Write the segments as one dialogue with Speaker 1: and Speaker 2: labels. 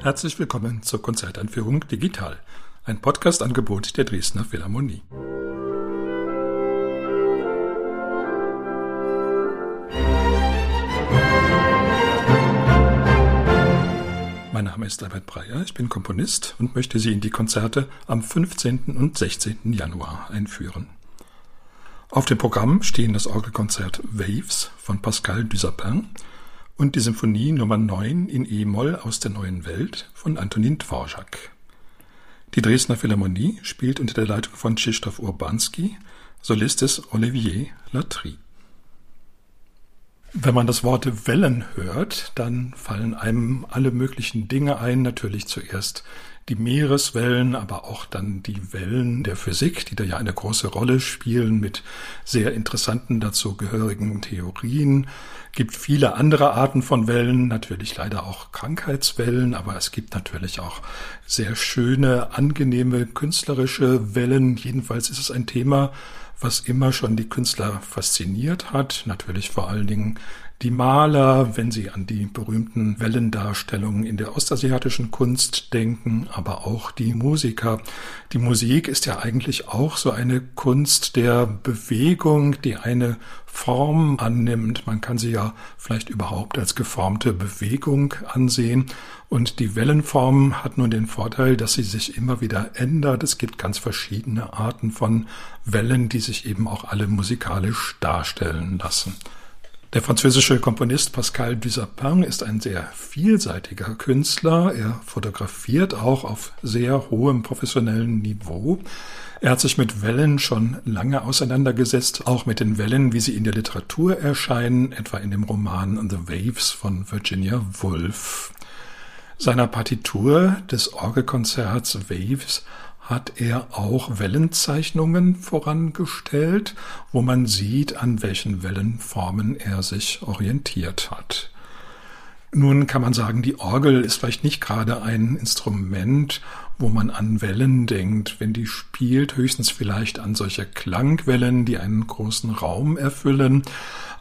Speaker 1: Herzlich willkommen zur Konzerteinführung Digital, ein Podcast-Angebot der Dresdner Philharmonie. Mein Name ist Albert Breyer, ich bin Komponist und möchte Sie in die Konzerte am 15. und 16. Januar einführen. Auf dem Programm stehen das Orgelkonzert Waves von Pascal Dusapin und die Symphonie Nummer 9 in E-Moll aus der neuen Welt von Antonin Dvorak. Die Dresdner Philharmonie spielt unter der Leitung von Krzysztof Urbanski, Solist ist Olivier Latry. Wenn man das Wort Wellen hört, dann fallen einem alle möglichen Dinge ein. Natürlich zuerst die Meereswellen, aber auch dann die Wellen der Physik, die da ja eine große Rolle spielen mit sehr interessanten dazu gehörigen Theorien. Gibt viele andere Arten von Wellen, natürlich leider auch Krankheitswellen, aber es gibt natürlich auch sehr schöne, angenehme künstlerische Wellen. Jedenfalls ist es ein Thema, was immer schon die Künstler fasziniert hat. Natürlich vor allen Dingen die Maler, wenn sie an die berühmten Wellendarstellungen in der ostasiatischen Kunst denken, aber auch die Musiker. Die Musik ist ja eigentlich auch so eine Kunst der Bewegung, die eine Form annimmt. Man kann sie ja vielleicht überhaupt als geformte Bewegung ansehen. Und die Wellenform hat nun den Vorteil, dass sie sich immer wieder ändert. Es gibt ganz verschiedene Arten von Wellen, die sich eben auch alle musikalisch darstellen lassen. Der französische Komponist Pascal Dusapin ist ein sehr vielseitiger Künstler. Er fotografiert auch auf sehr hohem professionellen Niveau. Er hat sich mit Wellen schon lange auseinandergesetzt, auch mit den Wellen, wie sie in der Literatur erscheinen, etwa in dem Roman The Waves von Virginia Woolf. Seiner Partitur des Orgelkonzerts Waves hat er auch Wellenzeichnungen vorangestellt, wo man sieht, an welchen Wellenformen er sich orientiert hat. Nun kann man sagen, die Orgel ist vielleicht nicht gerade ein Instrument, wo man an Wellen denkt, wenn die spielt, höchstens vielleicht an solche Klangwellen, die einen großen Raum erfüllen.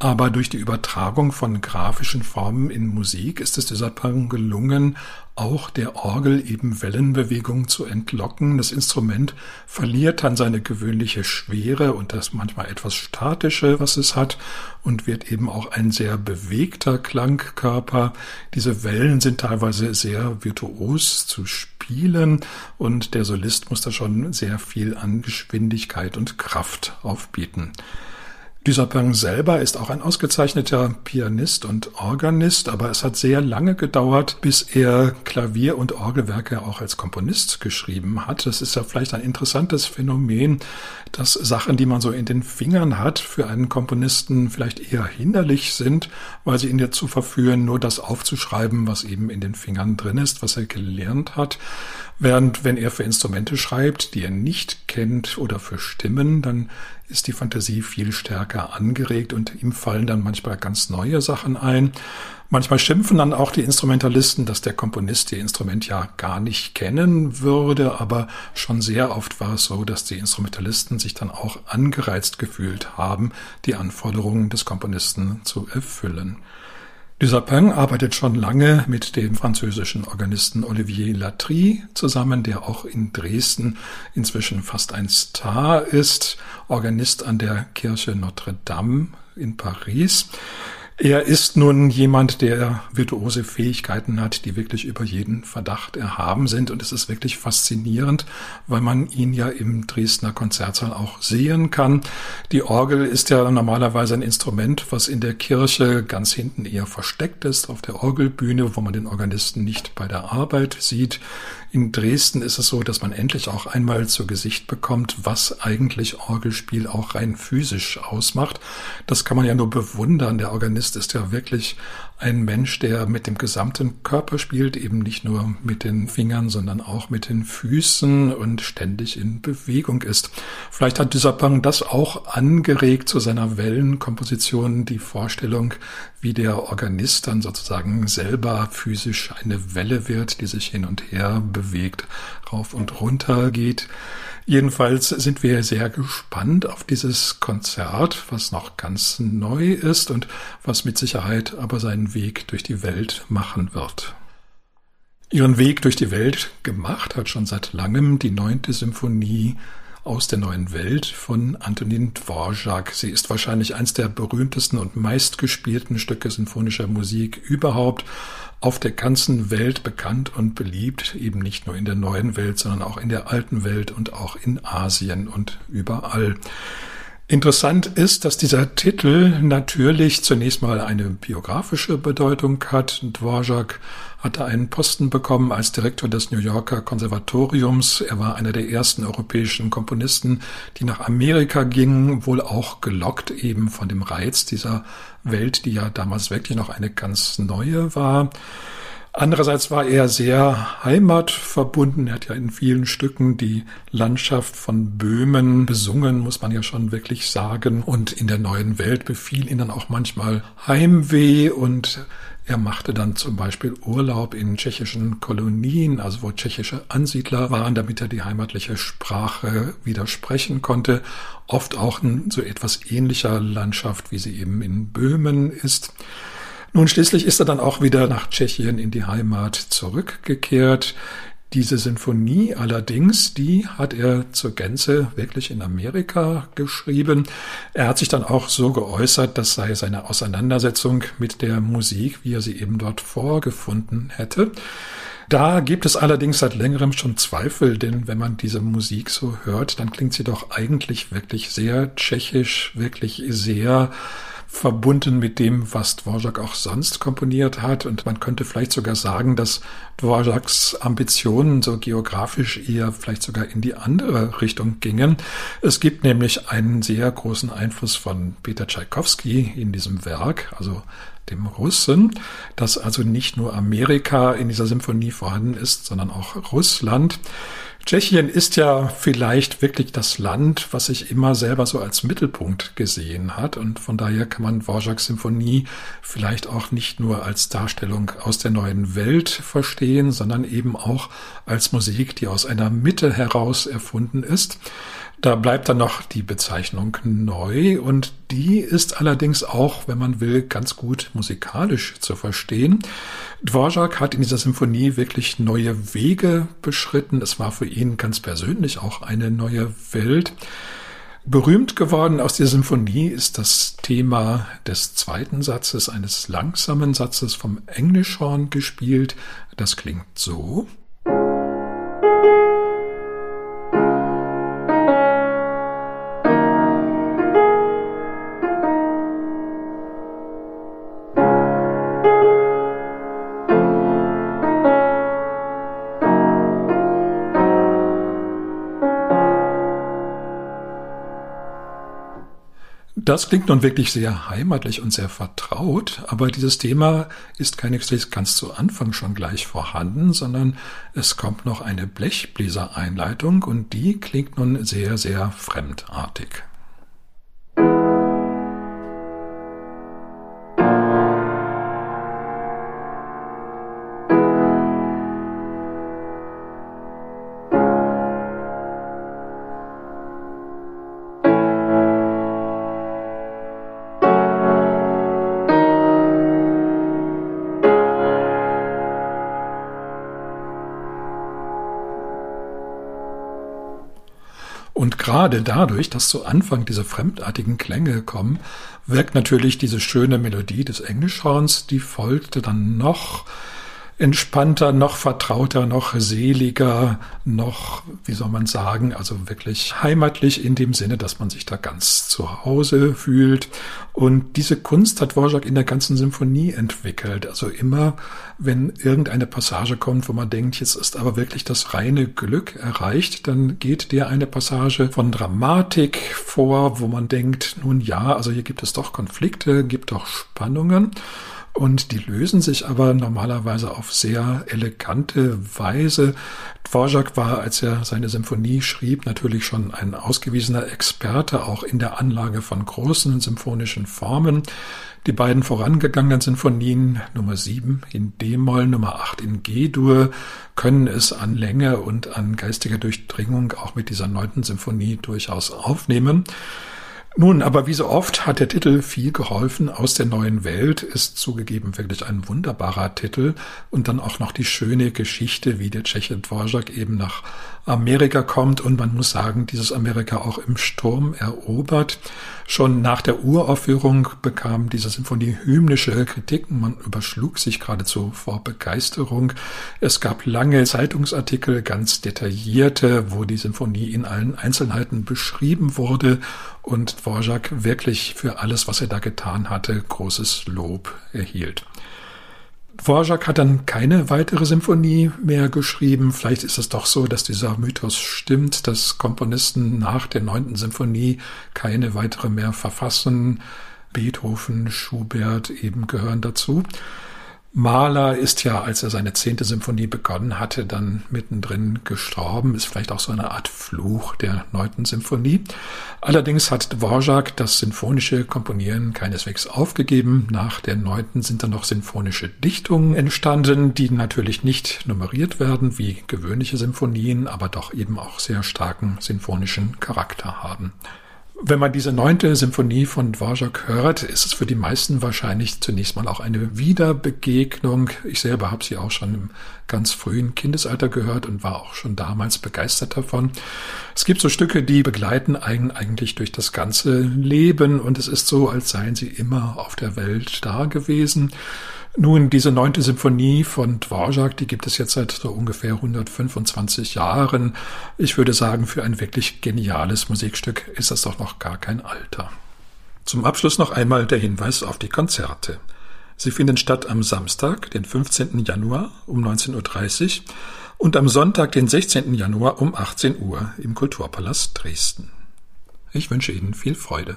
Speaker 1: Aber durch die Übertragung von grafischen Formen in Musik ist es dieser Pang gelungen, auch der Orgel eben Wellenbewegung zu entlocken. Das Instrument verliert dann seine gewöhnliche Schwere und das manchmal etwas statische, was es hat, und wird eben auch ein sehr bewegter Klangkörper. Diese Wellen sind teilweise sehr virtuos zu spielen und der Solist muss da schon sehr viel an Geschwindigkeit und Kraft aufbieten. Dusapin selber ist auch ein ausgezeichneter Pianist und Organist, aber es hat sehr lange gedauert, bis er Klavier- und Orgelwerke auch als Komponist geschrieben hat. Das ist ja vielleicht ein interessantes Phänomen, dass Sachen, die man so in den Fingern hat, für einen Komponisten vielleicht eher hinderlich sind, weil sie ihn dazu verführen, nur das aufzuschreiben, was eben in den Fingern drin ist, was er gelernt hat. Während wenn er für Instrumente schreibt, die er nicht kennt oder für Stimmen, dann ist die Fantasie viel stärker angeregt und ihm fallen dann manchmal ganz neue Sachen ein. Manchmal schimpfen dann auch die Instrumentalisten, dass der Komponist ihr Instrument ja gar nicht kennen würde, aber schon sehr oft war es so, dass die Instrumentalisten sich dann auch angereizt gefühlt haben, die Anforderungen des Komponisten zu erfüllen. Dusapin arbeitet schon lange mit dem französischen Organisten Olivier Latry zusammen, der auch in Dresden inzwischen fast ein Star ist, Organist an der Kirche Notre Dame in Paris. Er ist nun jemand, der virtuose Fähigkeiten hat, die wirklich über jeden Verdacht erhaben sind. Und es ist wirklich faszinierend, weil man ihn ja im Dresdner Konzertsaal auch sehen kann. Die Orgel ist ja normalerweise ein Instrument, was in der Kirche ganz hinten eher versteckt ist, auf der Orgelbühne, wo man den Organisten nicht bei der Arbeit sieht. In Dresden ist es so, dass man endlich auch einmal zu Gesicht bekommt, was eigentlich Orgelspiel auch rein physisch ausmacht. Das kann man ja nur bewundern. Der Organist ist ja wirklich ein Mensch, der mit dem gesamten Körper spielt, eben nicht nur mit den Fingern, sondern auch mit den Füßen und ständig in Bewegung ist. Vielleicht hat Dusapin das auch angeregt zu seiner Wellenkomposition, die Vorstellung, wie der Organist dann sozusagen selber physisch eine Welle wird, die sich hin und her bewegt, rauf und runter geht. Jedenfalls sind wir sehr gespannt auf dieses Konzert, was noch ganz neu ist und was mit Sicherheit aber seinen Weg durch die Welt machen wird. ihren Weg durch die Welt gemacht, hat schon seit langem die neunte Symphonie aus der neuen Welt von Antonin Dvorak. Sie ist wahrscheinlich eines der berühmtesten und meistgespielten Stücke sinfonischer Musik überhaupt auf der ganzen Welt bekannt und beliebt, eben nicht nur in der neuen Welt, sondern auch in der alten Welt und auch in Asien und überall. Interessant ist, dass dieser Titel natürlich zunächst mal eine biografische Bedeutung hat. Dvorak hatte einen Posten bekommen als Direktor des New Yorker Konservatoriums. Er war einer der ersten europäischen Komponisten, die nach Amerika gingen, wohl auch gelockt eben von dem Reiz dieser Welt, die ja damals wirklich noch eine ganz neue war. Andererseits war er sehr heimatverbunden. Er hat ja in vielen Stücken die Landschaft von Böhmen besungen, muss man ja schon wirklich sagen. Und in der neuen Welt befiel ihn dann auch manchmal Heimweh und er machte dann zum Beispiel Urlaub in tschechischen Kolonien, also wo tschechische Ansiedler waren, damit er die heimatliche Sprache widersprechen konnte. Oft auch in so etwas ähnlicher Landschaft, wie sie eben in Böhmen ist. Nun schließlich ist er dann auch wieder nach Tschechien in die Heimat zurückgekehrt. Diese Sinfonie allerdings, die hat er zur Gänze wirklich in Amerika geschrieben. Er hat sich dann auch so geäußert, das sei seine Auseinandersetzung mit der Musik, wie er sie eben dort vorgefunden hätte. Da gibt es allerdings seit längerem schon Zweifel, denn wenn man diese Musik so hört, dann klingt sie doch eigentlich wirklich sehr tschechisch, wirklich sehr verbunden mit dem, was Dvorak auch sonst komponiert hat. Und man könnte vielleicht sogar sagen, dass Dvoraks Ambitionen so geografisch eher vielleicht sogar in die andere Richtung gingen. Es gibt nämlich einen sehr großen Einfluss von Peter Tschaikowski in diesem Werk, also dem Russen, dass also nicht nur Amerika in dieser Symphonie vorhanden ist, sondern auch Russland. Tschechien ist ja vielleicht wirklich das Land, was sich immer selber so als Mittelpunkt gesehen hat. Und von daher kann man Dvorak's Symphonie vielleicht auch nicht nur als Darstellung aus der neuen Welt verstehen, sondern eben auch als Musik, die aus einer Mitte heraus erfunden ist. Da bleibt dann noch die Bezeichnung neu und die ist allerdings auch, wenn man will, ganz gut musikalisch zu verstehen. Dvorak hat in dieser Symphonie wirklich neue Wege beschritten. Es war für ihn ganz persönlich auch eine neue Welt. Berühmt geworden aus der Symphonie ist das Thema des zweiten Satzes, eines langsamen Satzes vom Englischhorn gespielt. Das klingt so. Das klingt nun wirklich sehr heimatlich und sehr vertraut, aber dieses Thema ist keineswegs ganz zu Anfang schon gleich vorhanden, sondern es kommt noch eine Blechbläsereinleitung und die klingt nun sehr, sehr fremdartig. Gerade dadurch, dass zu Anfang diese fremdartigen Klänge kommen, wirkt natürlich diese schöne Melodie des Englischhorns, die folgte dann noch entspannter, noch vertrauter, noch seliger, noch, wie soll man sagen, also wirklich heimatlich in dem Sinne, dass man sich da ganz zu Hause fühlt. Und diese Kunst hat Dvorak in der ganzen Symphonie entwickelt. Also immer, wenn irgendeine Passage kommt, wo man denkt, jetzt ist aber wirklich das reine Glück erreicht, dann geht der eine Passage von Dramatik vor, wo man denkt, nun ja, also hier gibt es doch Konflikte, gibt doch Spannungen. Und die lösen sich aber normalerweise auf sehr elegante Weise. Dvorak war, als er seine Symphonie schrieb, natürlich schon ein ausgewiesener Experte, auch in der Anlage von großen symphonischen Formen. Die beiden vorangegangenen Sinfonien Nummer 7 in D-Moll, Nummer 8 in G-Dur können es an Länge und an geistiger Durchdringung auch mit dieser neunten Symphonie durchaus aufnehmen. Nun, aber wie so oft hat der Titel viel geholfen. Aus der neuen Welt ist zugegeben wirklich ein wunderbarer Titel und dann auch noch die schöne Geschichte, wie der Tscheche Dvorak eben nach Amerika kommt und man muss sagen, dieses Amerika auch im Sturm erobert. Schon nach der Uraufführung bekam diese Symphonie hymnische Kritiken. Man überschlug sich geradezu vor Begeisterung. Es gab lange Zeitungsartikel, ganz detaillierte, wo die Symphonie in allen Einzelheiten beschrieben wurde und Dvorak wirklich für alles, was er da getan hatte, großes Lob erhielt. Dvorak hat dann keine weitere Symphonie mehr geschrieben. Vielleicht ist es doch so, dass dieser Mythos stimmt, dass Komponisten nach der neunten Symphonie keine weitere mehr verfassen. Beethoven, Schubert eben gehören dazu. Mahler ist ja, als er seine zehnte Symphonie begonnen hatte, dann mittendrin gestorben. Ist vielleicht auch so eine Art Fluch der neunten Symphonie. Allerdings hat Dvorak das sinfonische Komponieren keineswegs aufgegeben. Nach der neunten sind dann noch sinfonische Dichtungen entstanden, die natürlich nicht nummeriert werden wie gewöhnliche Symphonien, aber doch eben auch sehr starken sinfonischen Charakter haben. Wenn man diese neunte Symphonie von Dvorak hört, ist es für die meisten wahrscheinlich zunächst mal auch eine Wiederbegegnung. Ich selber habe sie auch schon im ganz frühen Kindesalter gehört und war auch schon damals begeistert davon. Es gibt so Stücke, die begleiten einen eigentlich durch das ganze Leben und es ist so, als seien sie immer auf der Welt da gewesen. Nun, diese neunte Symphonie von Dvorak, die gibt es jetzt seit so ungefähr 125 Jahren. Ich würde sagen, für ein wirklich geniales Musikstück ist das doch noch gar kein Alter. Zum Abschluss noch einmal der Hinweis auf die Konzerte. Sie finden statt am Samstag, den 15. Januar um 19.30 Uhr und am Sonntag, den 16. Januar um 18 Uhr im Kulturpalast Dresden. Ich wünsche Ihnen viel Freude.